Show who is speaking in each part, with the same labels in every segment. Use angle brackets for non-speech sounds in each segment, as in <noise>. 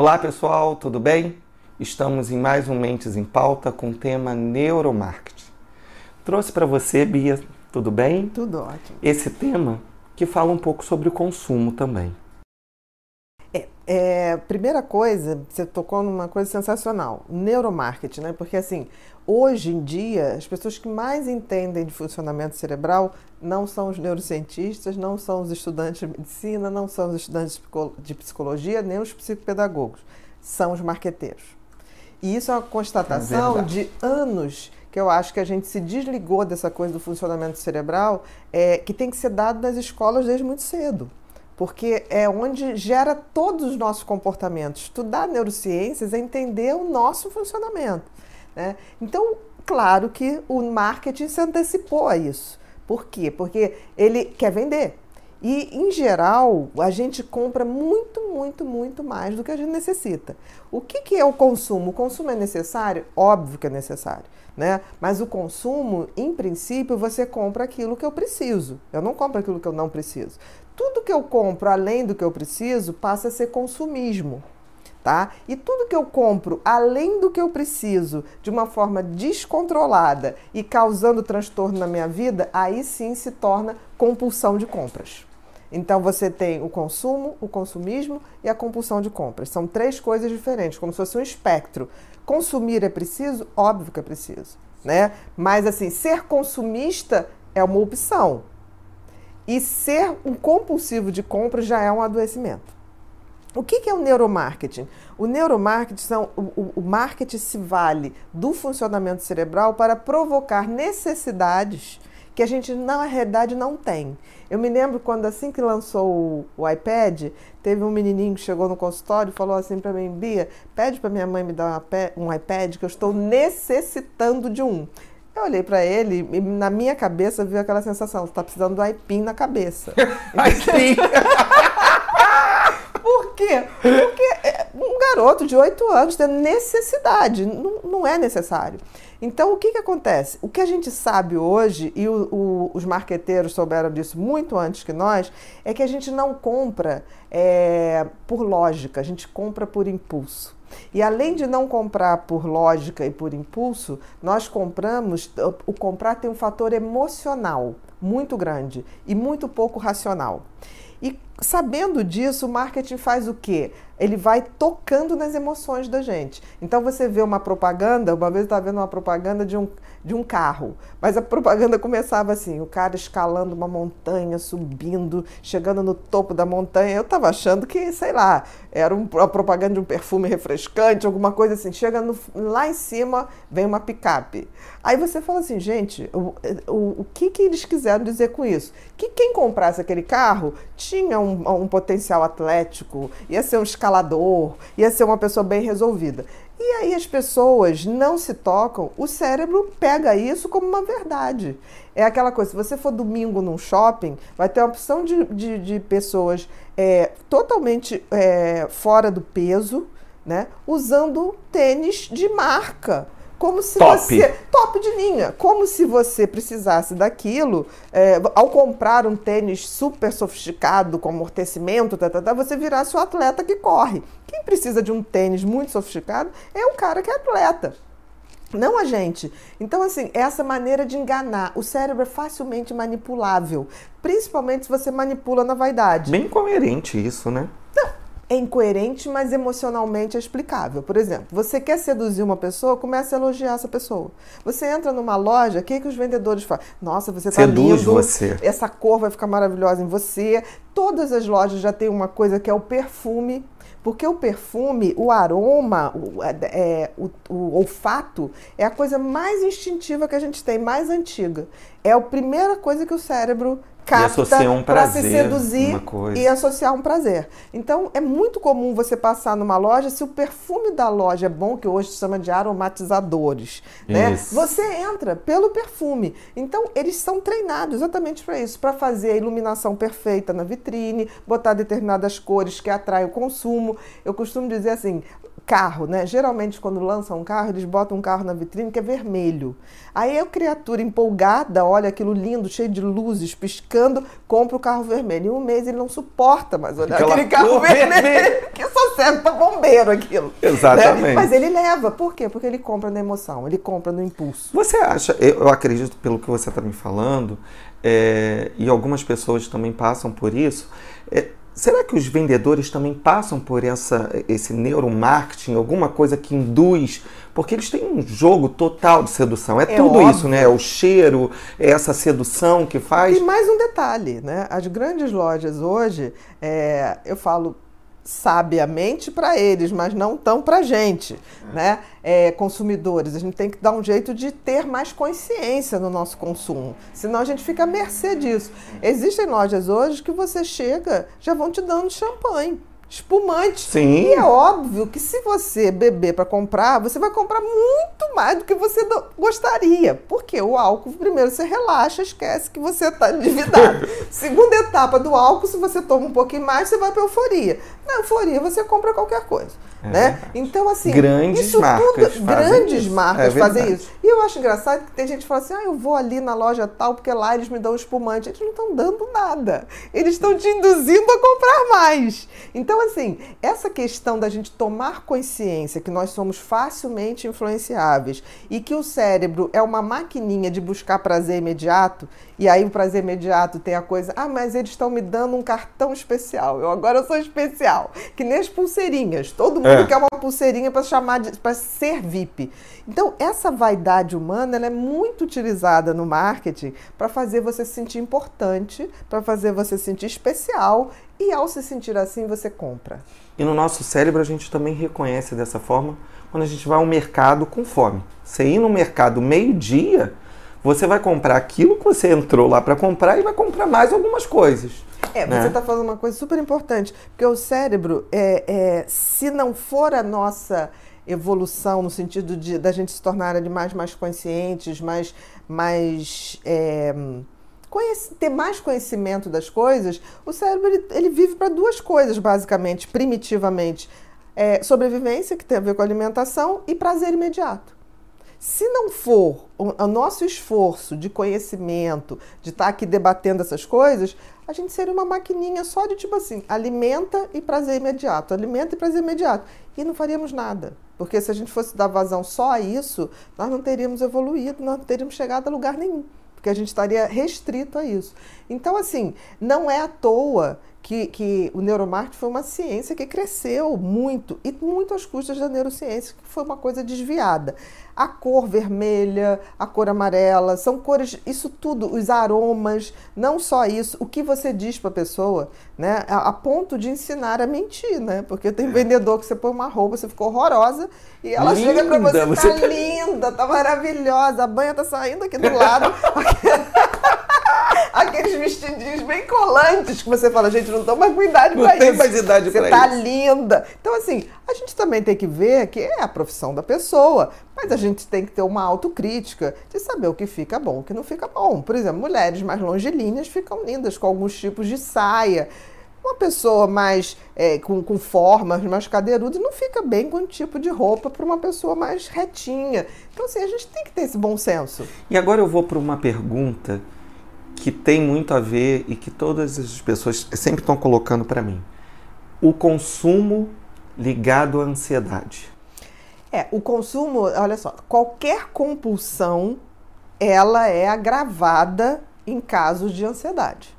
Speaker 1: Olá pessoal, tudo bem? Estamos em mais um Mentes em Pauta com o tema neuromarketing. Trouxe para você, Bia, tudo bem?
Speaker 2: Tudo ótimo.
Speaker 1: Esse tema que fala um pouco sobre o consumo também.
Speaker 2: É, primeira coisa, você tocou numa coisa sensacional, neuromarketing, né? Porque assim, hoje em dia, as pessoas que mais entendem de funcionamento cerebral não são os neurocientistas, não são os estudantes de medicina, não são os estudantes de psicologia, nem os psicopedagogos, são os marqueteiros. E isso é uma constatação é de anos que eu acho que a gente se desligou dessa coisa do funcionamento cerebral, é, que tem que ser dado nas escolas desde muito cedo porque é onde gera todos os nossos comportamentos. Estudar neurociências é entender o nosso funcionamento. Né? Então, claro que o marketing se antecipou a isso. Por quê? Porque ele quer vender. E, em geral, a gente compra muito, muito, muito mais do que a gente necessita. O que, que é o consumo? O consumo é necessário? Óbvio que é necessário. Né? Mas o consumo, em princípio, você compra aquilo que eu preciso. Eu não compro aquilo que eu não preciso tudo que eu compro além do que eu preciso passa a ser consumismo. Tá? E tudo que eu compro além do que eu preciso, de uma forma descontrolada e causando transtorno na minha vida, aí sim se torna compulsão de compras. Então você tem o consumo, o consumismo e a compulsão de compras. São três coisas diferentes, como se fosse um espectro. Consumir é preciso? Óbvio que é preciso, né? Mas assim, ser consumista é uma opção. E ser um compulsivo de compra já é um adoecimento. O que, é o neuromarketing? O neuromarketing são, o, o marketing se vale do funcionamento cerebral para provocar necessidades que a gente na realidade não tem. Eu me lembro quando assim que lançou o, iPad, teve um menininho que chegou no consultório e falou assim para mim, Bia, pede para minha mãe me dar um iPad que eu estou necessitando de um. Eu olhei para ele e na minha cabeça viu aquela sensação, tá precisando do aipim na cabeça. <laughs> aipim! <laughs> Por quê? Porque é, garoto de 8 anos tem necessidade, não, não é necessário. Então, o que, que acontece? O que a gente sabe hoje, e o, o, os marqueteiros souberam disso muito antes que nós, é que a gente não compra é, por lógica, a gente compra por impulso. E além de não comprar por lógica e por impulso, nós compramos, o comprar tem um fator emocional muito grande e muito pouco racional. E sabendo disso, o marketing faz o quê? Ele vai tocando nas emoções da gente. Então você vê uma propaganda, uma vez eu estava vendo uma propaganda de um, de um carro, mas a propaganda <laughs> começava assim: o cara escalando uma montanha, subindo, chegando no topo da montanha. Eu estava achando que, sei lá, era um, uma propaganda de um perfume refrescante, alguma coisa assim. Chega no, lá em cima, vem uma picape. Aí você fala assim, gente, o, o, o que, que eles quiseram dizer com isso? Que quem comprasse aquele carro tinha um, um potencial atlético, ia ser um escalador, ia ser uma pessoa bem resolvida. E aí as pessoas não se tocam, o cérebro pega isso como uma verdade. É aquela coisa, se você for domingo num shopping, vai ter uma opção de, de, de pessoas é, totalmente é, fora do peso, né? Usando tênis de marca como se top. você. Top de linha. Como se você precisasse daquilo. É, ao comprar um tênis super sofisticado, com amortecimento, tá, tá, tá, você virasse o atleta que corre. Quem precisa de um tênis muito sofisticado é o cara que é atleta. Não a gente. Então, assim, essa maneira de enganar. O cérebro é facilmente manipulável. Principalmente se você manipula na vaidade.
Speaker 1: Bem coerente isso, né?
Speaker 2: É incoerente, mas emocionalmente é explicável. Por exemplo, você quer seduzir uma pessoa, comece a elogiar essa pessoa. Você entra numa loja, o que, que os vendedores fazem? Nossa, você está lindo.
Speaker 1: você.
Speaker 2: Essa cor vai ficar maravilhosa em você. Todas as lojas já têm uma coisa que é o perfume. Porque o perfume, o aroma, o, é, é o, o olfato, é a coisa mais instintiva que a gente tem, mais antiga. É a primeira coisa que o cérebro capta
Speaker 1: um
Speaker 2: para se seduzir e associar um prazer. Então é muito comum você passar numa loja, se o perfume da loja é bom, que hoje se chama de aromatizadores, né? Você entra pelo perfume. Então eles são treinados exatamente para isso, para fazer a iluminação perfeita na vitrine, botar determinadas cores que atraem o consumo. Eu costumo dizer assim, carro, né? Geralmente, quando lançam um carro, eles botam um carro na vitrine que é vermelho. Aí a criatura empolgada, olha aquilo lindo, cheio de luzes, piscando, compra o carro vermelho. Em um mês ele não suporta mais olhar
Speaker 1: Aquela
Speaker 2: aquele carro vermelho,
Speaker 1: vermelha. <laughs>
Speaker 2: que só serve para bombeiro aquilo.
Speaker 1: Exatamente.
Speaker 2: né? Mas ele leva. Por quê? Porque ele compra na emoção, ele compra no impulso.
Speaker 1: Você acha, eu eu acredito pelo que você está me falando, é, e algumas pessoas também passam por isso, é, será que os vendedores também passam por essa, esse neuromarketing, alguma coisa que induz? Porque eles têm um jogo total de sedução. É,
Speaker 2: É
Speaker 1: tudo
Speaker 2: óbvio.
Speaker 1: isso, né? É o cheiro, é essa sedução que faz.
Speaker 2: E mais um detalhe, né? As grandes lojas hoje, é, eu falo sabiamente para eles, mas não tão para gente, né? É, consumidores, a gente tem que dar um jeito de ter mais consciência no nosso consumo, senão a gente fica à mercê disso. Existem lojas hoje que você chega, já vão te dando champanhe. Espumante.
Speaker 1: Sim.
Speaker 2: E é óbvio que se você beber para comprar, você vai comprar muito mais do que você gostaria. Porque o álcool, primeiro, você relaxa, esquece que você está endividado. <laughs> Segunda etapa do álcool, se você toma um pouquinho mais, você vai para euforia. Na euforia, você compra qualquer coisa.
Speaker 1: É
Speaker 2: né? Então, assim,
Speaker 1: Grandes
Speaker 2: isso
Speaker 1: marcas
Speaker 2: tudo,
Speaker 1: fazem
Speaker 2: grandes
Speaker 1: isso.
Speaker 2: marcas
Speaker 1: É
Speaker 2: fazem isso. E eu acho engraçado que tem gente que fala assim: ah, eu vou ali na loja tal, porque lá eles me dão espumante. Eles não estão dando nada. Eles estão te induzindo a comprar mais. Então, assim, essa questão da gente tomar consciência que nós somos facilmente influenciáveis e que o cérebro é uma maquininha de buscar prazer imediato, e aí o prazer imediato tem a coisa, ah, mas eles estão me dando um cartão especial. Eu agora sou especial. Que nem as pulseirinhas. Todo mundo
Speaker 1: É.
Speaker 2: quer uma pulseirinha para chamar de para ser VIP. Então, essa vaidade humana ela é muito utilizada no marketing para fazer você se sentir importante, para fazer você se sentir especial, e ao se sentir assim, você compra.
Speaker 1: E no nosso cérebro a gente também reconhece dessa forma quando a gente vai ao mercado com fome. Você ir no mercado meio-dia, você vai comprar aquilo que você entrou lá para comprar e vai comprar mais algumas coisas.
Speaker 2: É,
Speaker 1: né?
Speaker 2: você está falando uma coisa super importante, porque o cérebro, é, é, se não for a nossa evolução no sentido de da gente se tornar animais mais conscientes, mais, mais é, conhece- ter mais conhecimento das coisas, o cérebro ele, ele vive para duas coisas basicamente, primitivamente, É, sobrevivência que tem a ver com alimentação e prazer imediato. Se não for o, nosso esforço de conhecimento, de estar aqui debatendo essas coisas, a gente seria uma maquininha só de tipo assim, alimenta e prazer imediato, alimenta e prazer imediato. E não faríamos nada. Porque se a gente fosse dar vazão só a isso, nós não teríamos evoluído, nós não teríamos chegado a lugar nenhum. Porque a gente estaria restrito a isso. Então, assim, não é à toa que, que o neuromarketing foi uma ciência que cresceu muito, e muito às custas da neurociência, que foi uma coisa desviada. A cor vermelha, a cor amarela, são cores, isso tudo, os aromas, não só isso, o que você diz para a pessoa, né, a, a ponto de ensinar a mentir, né? Porque tem vendedor que você põe uma roupa, você ficou horrorosa, e ela chega para
Speaker 1: Linda,
Speaker 2: você,
Speaker 1: você
Speaker 2: tá
Speaker 1: tá-
Speaker 2: linda, tá maravilhosa, a banha tá saindo aqui do lado. <laughs> <laughs> Aqueles vestidinhos bem colantes que você fala, gente, não tô mais com idade
Speaker 1: Não
Speaker 2: pra
Speaker 1: tem
Speaker 2: isso.
Speaker 1: mais idade
Speaker 2: Você
Speaker 1: pra
Speaker 2: tá
Speaker 1: isso.
Speaker 2: linda. Então, assim, a gente também tem que ver que é a profissão da pessoa, mas a gente tem que ter uma autocrítica de saber o que fica bom, o que não fica bom. Por exemplo, mulheres mais longilíneas ficam lindas com alguns tipos de saia. Uma pessoa mais é, com, com formas mais cadeirudas não fica bem com um tipo de roupa para uma pessoa mais retinha. Então, assim, a gente tem que ter esse bom senso.
Speaker 1: E agora eu vou para uma pergunta que tem muito a ver e que todas as pessoas sempre estão colocando para mim. O consumo ligado à ansiedade.
Speaker 2: É, o consumo, olha só, qualquer compulsão, ela é agravada em casos de ansiedade.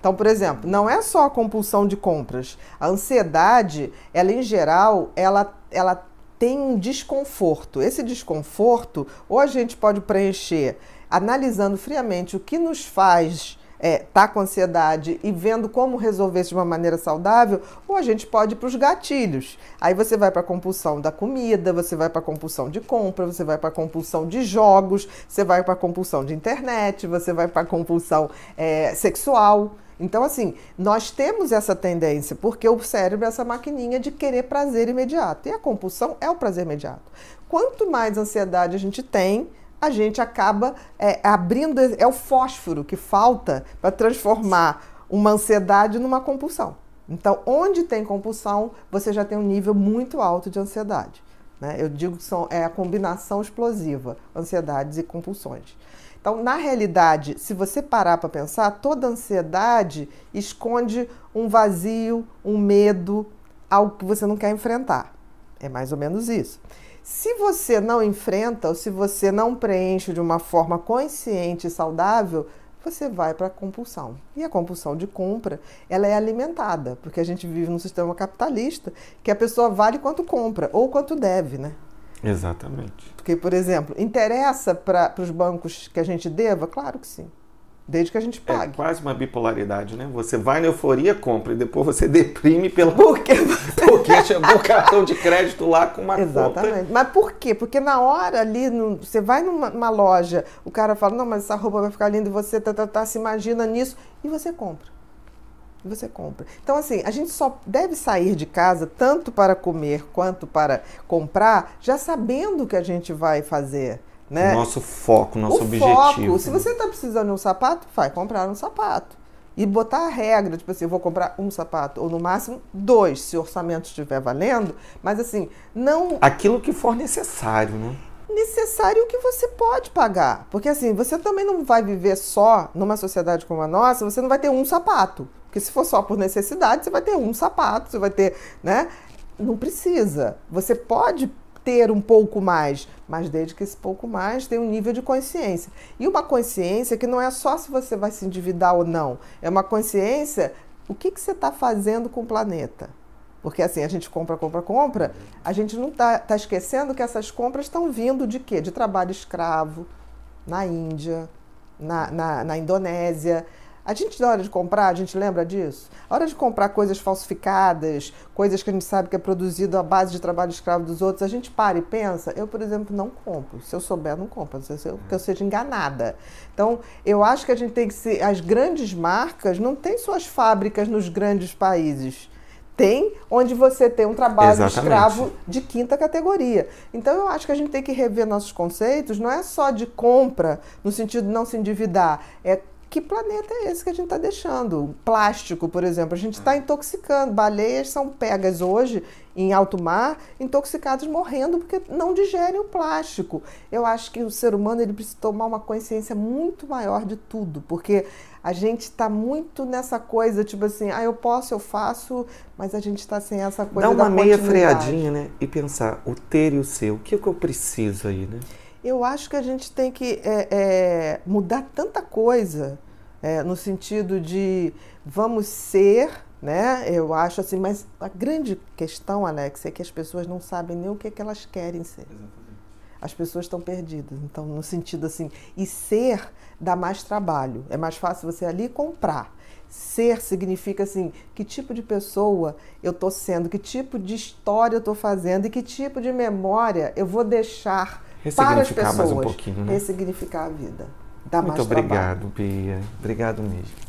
Speaker 2: Então, por exemplo, não é só a compulsão de compras. A ansiedade, ela em geral, ela, ela tem um desconforto. Esse desconforto, ou a gente pode preencher analisando friamente o que nos faz é, tá com ansiedade e vendo como resolver isso de uma maneira saudável, ou a gente pode ir para os gatilhos. Aí você vai para a compulsão da comida, você vai para a compulsão de compra, você vai para a compulsão de jogos, você vai para a compulsão de internet, você vai para a compulsão é, sexual. Então, assim, nós temos essa tendência, porque o cérebro é essa maquininha de querer prazer imediato. E a compulsão é o prazer imediato. Quanto mais ansiedade a gente tem, a gente acaba é, abrindo. É o fósforo que falta para transformar uma ansiedade numa compulsão. Então, onde tem compulsão, você já tem um nível muito alto de ansiedade. Né? Eu digo que são, é a combinação explosiva, ansiedades e compulsões. Então, na realidade, se você parar para pensar, toda ansiedade esconde um vazio, um medo, algo que você não quer enfrentar. É mais ou menos isso. Se você não enfrenta ou se você não preenche de uma forma consciente e saudável, você vai para a compulsão. E a compulsão de compra, ela é alimentada, porque a gente vive num sistema capitalista que a pessoa vale quanto compra ou quanto deve, né?
Speaker 1: Exatamente.
Speaker 2: Porque, por exemplo, interessa para os bancos que a gente deva? Claro que sim. Desde que a gente é pague.
Speaker 1: É quase uma bipolaridade, né? Você vai na euforia, compra, e depois você <laughs> deprime pela.
Speaker 2: Por quê? <laughs>
Speaker 1: Porque chegou o cartão de crédito lá com uma
Speaker 2: Exatamente.
Speaker 1: Conta.
Speaker 2: Mas por quê? Porque na hora ali, no, você vai numa loja, o cara fala, não, mas essa roupa vai ficar linda e você tá, tá, tá, se imagina nisso, e você compra. E você compra. Então, assim, a gente só deve sair de casa, tanto para comer quanto para comprar, já sabendo o que a gente vai fazer. Né?
Speaker 1: Nosso foco, nosso
Speaker 2: o
Speaker 1: objetivo.
Speaker 2: Foco, se você está precisando de um sapato, vai comprar um sapato. E botar a regra, tipo assim, eu vou comprar um sapato, ou no máximo dois, se o orçamento estiver valendo, mas assim, não.
Speaker 1: Aquilo que for necessário, né?
Speaker 2: Necessário o que você pode pagar. Porque assim, você também não vai viver só numa sociedade como a nossa, você não vai ter um sapato. Porque se for só por necessidade, você vai ter um sapato, você vai ter, né? Não precisa. Você pode ter um pouco mais, mas desde que esse pouco mais tenha um nível de consciência. E uma consciência que não é só se você vai se endividar ou não, é uma consciência o que, que você está fazendo com o planeta. Porque assim, a gente compra, compra, compra, a gente não está tá esquecendo que essas compras estão vindo de quê? De trabalho escravo na Índia, na, na, na Indonésia. A gente, na hora de comprar, a gente lembra disso? A hora de comprar coisas falsificadas, coisas que a gente sabe que é produzido à base de trabalho escravo dos outros, a gente para e pensa. Eu, por exemplo, não compro. Se eu souber, não compro. Não sei se eu, que eu seja enganada. Então, eu acho que a gente tem que ser. As grandes marcas não têm suas fábricas nos grandes países. Tem onde você tem um trabalho Exatamente. escravo de quinta categoria. Então eu acho que a gente tem que rever nossos conceitos, não é só de compra, no sentido de não se endividar, é que planeta é esse que a gente está deixando? Plástico, por exemplo, a gente está intoxicando. Baleias são pegas hoje em alto mar, intoxicadas, morrendo porque não digerem o plástico. Eu acho que o ser humano ele precisa tomar uma consciência muito maior de tudo, porque a gente está muito nessa coisa, tipo assim, ah, eu posso, eu faço, mas a gente está sem essa coisa
Speaker 1: Dá uma meia freadinha, né? E pensar, o ter e o seu, o que, é que eu preciso aí, né?
Speaker 2: Eu acho que a gente tem que é, é, mudar tanta coisa é, no sentido de vamos ser, né? Eu acho assim, mas a grande questão, Alex, é que as pessoas não sabem nem o que, é que elas querem ser. Exatamente. As pessoas estão perdidas. Então, no sentido assim, e ser dá mais trabalho. É mais fácil você ali comprar. Ser significa assim, que tipo de pessoa eu estou sendo, que tipo de história eu estou fazendo e que tipo de memória eu vou deixar para as pessoas.
Speaker 1: Mais um pouquinho, né?
Speaker 2: Ressignificar a vida. Dá
Speaker 1: Muito obrigado, trabalho. Bia. Obrigado mesmo.